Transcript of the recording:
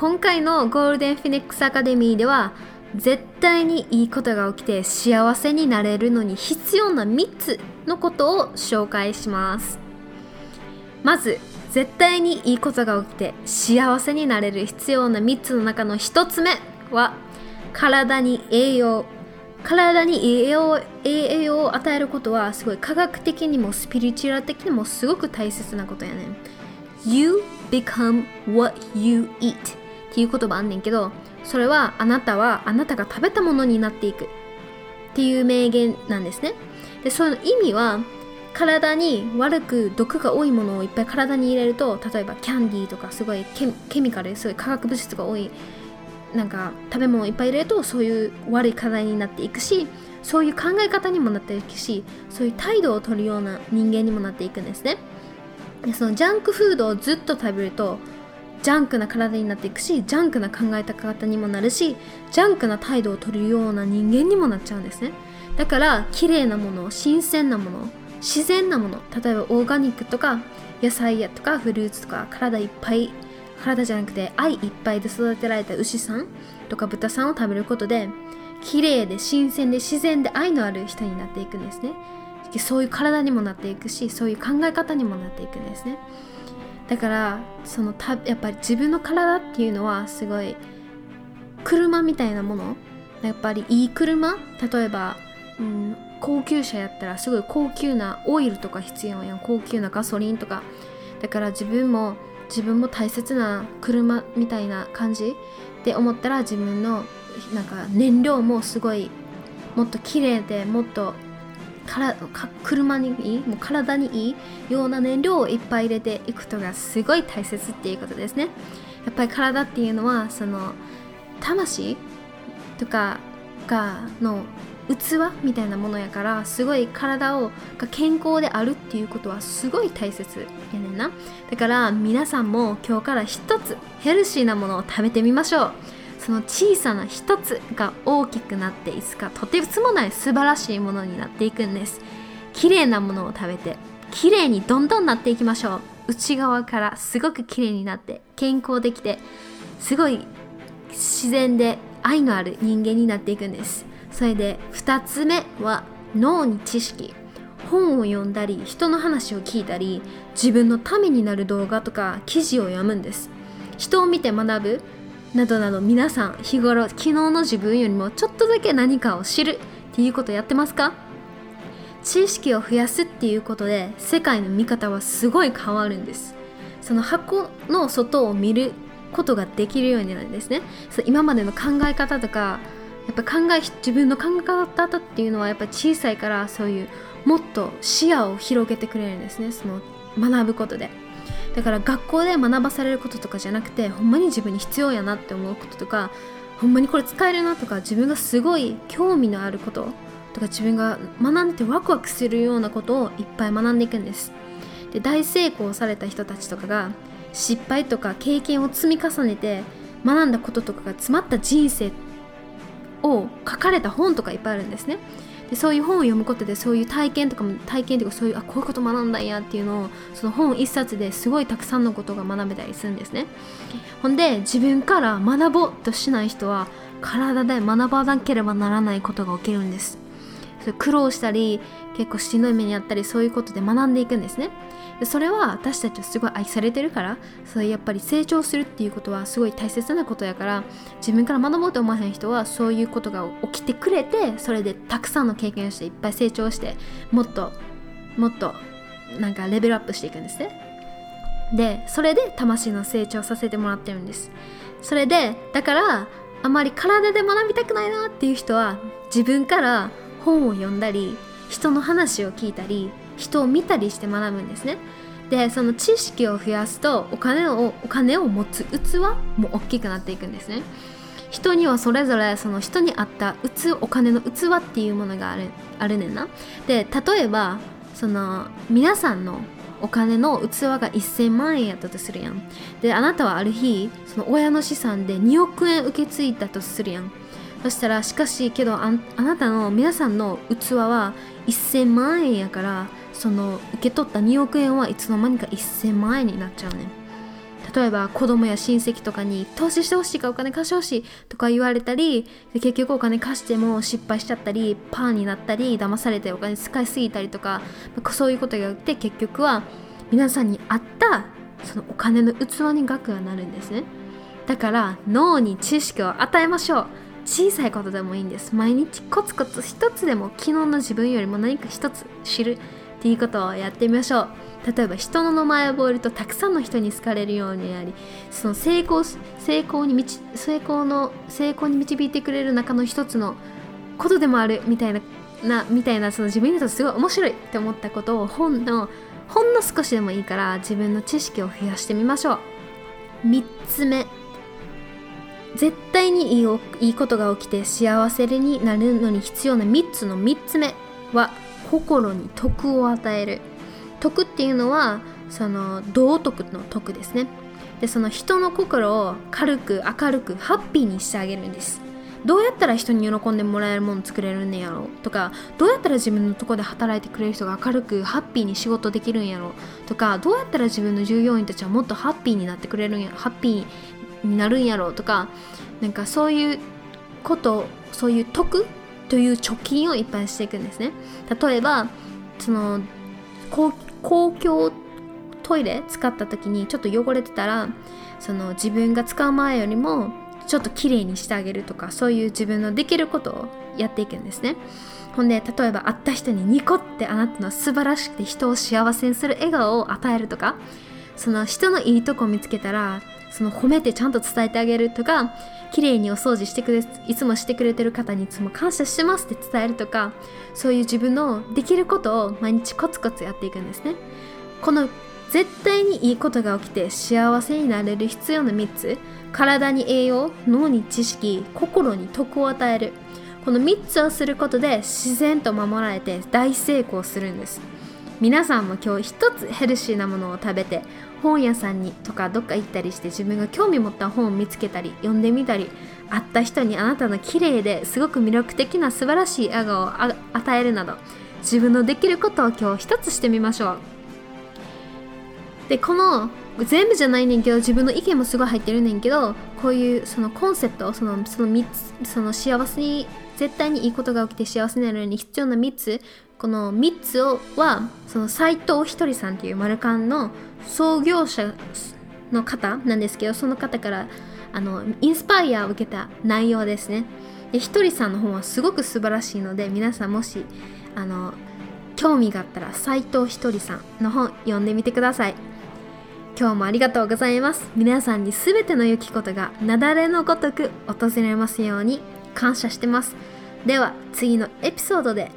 今回のゴールデンフィニックスアカデミーでは絶対にいいことが起きて幸せになれるのに必要な3つのことを紹介します。まず絶対にいいことが起きて幸せになれる必要な3つの中の1つ目は体に栄養。体に栄養栄養を与えることはすごい科学的にもスピリチュアル的にもすごく大切なことやねん。You become what you eat. っていう言葉あんねんけどそれはあなたはあなたが食べたものになっていく。っていう名言なんですね。でその意味は体に悪く毒が多いものをいっぱい体に入れると例えばキャンディーとかすごいケミカルすごい化学物質が多いなんか食べ物をいっぱい入れるとそういう悪い課題になっていくしそういう考え方にもなっていくしそういう態度を取るような人間にもなっていくんですね。でそのジャンクフードをずっと食べるとジャンクな体になっていくしジャンクな考え方にもなるしジャンクな態度を取るような人間にもなっちゃうんですね。だから綺麗なもの新鮮なもの自然なもの例えばオーガニックとか野菜やとかフルーツとか体いっぱい体じゃなくて愛いっぱいで育てられた牛さんとか豚さんを食べることで綺麗で新鮮で自然で愛のある人になっていくんですね。そういう体にもなっていくしそういう考え方にもなっていくんですね。だからそのたやっぱり自分の体っていうのはすごい車みたいなもの。やっぱりいい車？例えば、うん、高級車やったらすごい高級なオイルとか必要やん。高級なガソリンとか。だから自分も自分も大切な車みたいな感じ？で思ったら自分のなんか燃料もすごいもっと綺麗でもっとからか車にいいもう体にいいような燃料をいっぱい入れていくことがすごい大切っていうことですね。やっぱり体っていうのはその魂とかがの器みたいなものやからすごい体をが健康であるっていうことはすごい大切やねんな。だから皆さんも今日から一つヘルシーなものを食べてみましょう。その小さな一つが大きくなっていつかとてつもない素晴らしいものになっていくんです。綺麗なものを食べて綺麗にどんどんなっていきましょう。内側からすごく綺麗になって健康できてすごい自然で愛のある人間になっていくんです。それで2つ目は脳に知識。本を読んだり人の話を聞いたり自分のためになる動画とか記事を読むんです。人を見て学ぶ。などなど皆さん日頃昨日の自分よりもちょっとだけ何かを知るっていうことやってますか？知識を増やすっていうことで世界の見方はすごい変わるんです。その箱の外を見ることができるようになるんですね。今までの考え方とかやっぱ考え自分の考え方っていうのはやっぱ小さいからそういうもっと視野を広げてくれるんですね。その学ぶことで。だから学校で学ばされることとかじゃなくてほんまに自分に必要やなって思うこととかほんまにこれ使えるなとか自分がすごい興味のあることとか自分が学んでてワクワクするようなことをいっぱい学んでいくんです。で大成功された人たちとかが失敗とか経験を積み重ねて学んだこととかが詰まった人生を書かれた本とかいっぱいあるんですね。でそういう本を読むことでそういう体験とかも体験とかそういうあこういうこと学んだんやっていうのをその本一冊ですごいたくさんのことが学べたりするんですね。ほんで自分から学ぼうとしない人は体で学ばなければならないことが起きるんです。それ苦労したり結構しんどい目にあったりそういうことで学んでいくんですね。でそれは私たちはすごい愛されてるからそうやっぱり成長するっていうことはすごい大切なことやから自分から学ぼうと思わへん人はそういうことが起きてくれてそれでたくさんの経験をしていっぱい成長してもっともっとなんかレベルアップしていくんですね。でそれで魂の成長させてもらってるんです。それでだからあまり体で学びたくないなっていう人は自分から本を読んだり人の話を聞いたり人を見たりして学ぶんですね。でその知識を増やすとお金をお金を持つ器も大きくなっていくんですね。人にはそれぞれその人に合った器お金の器っていうものがあるあるねんな。で例えばその皆さんのお金の器が1000万円やったとするやん。であなたはある日その親の資産で2億円受け継いだとするやん。そしたらしかしけどああなたの皆さんの器は1000万円やからその受け取った2億円はいつの間にか1000万円になっちゃうね例えば子供や親戚とかに投資してほしいからお金貸してほしいとか言われたり結局お金貸しても失敗しちゃったりパーになったり騙されてお金使いすぎたりとかそういうことがあって結局は皆さんに合ったそのお金の器に額がなるんですね。だから脳に知識を与えましょう。小さいことでもいいんです。毎日コツコツ一つでも昨日の自分よりも何か一つ知るっていうことをやってみましょう。例えば人の名前を覚えるとたくさんの人に好かれるようになりその成功成功に成功の成功に導いてくれる中の一つのことでもあるみたいななみたいなその自分にとってすごい面白いって思ったことを本のほんの少しでもいいから自分の知識を増やしてみましょう。3つ目。絶対にいいいいことが起きて幸せになるのに必要な3つの3つ目は心に徳を与える。徳っていうのはその道徳の徳ですね。でその人の心を軽く明るくハッピーにしてあげるんです。どうやったら人に喜んでもらえるもの作れるんやろとかどうやったら自分のとこで働いてくれる人が明るくハッピーに仕事できるんやろとかどうやったら自分の従業員たちはもっとハッピーになってくれるんやハッピーになるんやろうとかなんかそういうことそういう得という貯金をいっぱいしていくんですね。例えばその公共トイレ使った時にちょっと汚れてたらその自分が使う前よりもちょっと綺麗にしてあげるとかそういう自分のできることをやっていくんですね。ほんで例えば会った人にニコってあなたの素晴らしくて人を幸せにする笑顔を与えるとかその人のいいとこ見つけたらその褒めてちゃんと伝えてあげるとか綺麗にお掃除してくれいつもしてくれてる方にいつも感謝してますって伝えるとかそういう自分のできることを毎日コツコツやっていくんですね。この絶対にいいことが起きて幸せになれる必要な3つ体に栄養脳に知識心に徳を与える。この3つをすることで自然と守られて大成功するんです。皆さんも今日一つヘルシーなものを食べて本屋さんにとかどっか行ったりして自分が興味持った本を見つけたり読んでみたり会った人にあなたの綺麗ですごく魅力的な素晴らしい笑顔を与えるなど自分のできることを今日一つしてみましょう。でこの全部じゃないねんけど自分の意見もすごい入ってるねんけどこういうそのコンセプトそのその3つその幸せに絶対にいいことが起きて幸せになるのに必要な3つこの3つをはその斎藤ひとりさんっていうマルカンの創業者の方なんですけどその方からあのインスパイアを受けた内容ですね。でひとりさんの本はすごく素晴らしいので皆さんもしあの興味があったら斎藤ひとりさんの本読んでみてください。今日もありがとうございます。皆さんに全ての良きことが雪崩のごとく訪れますように感謝してます。では次のエピソードで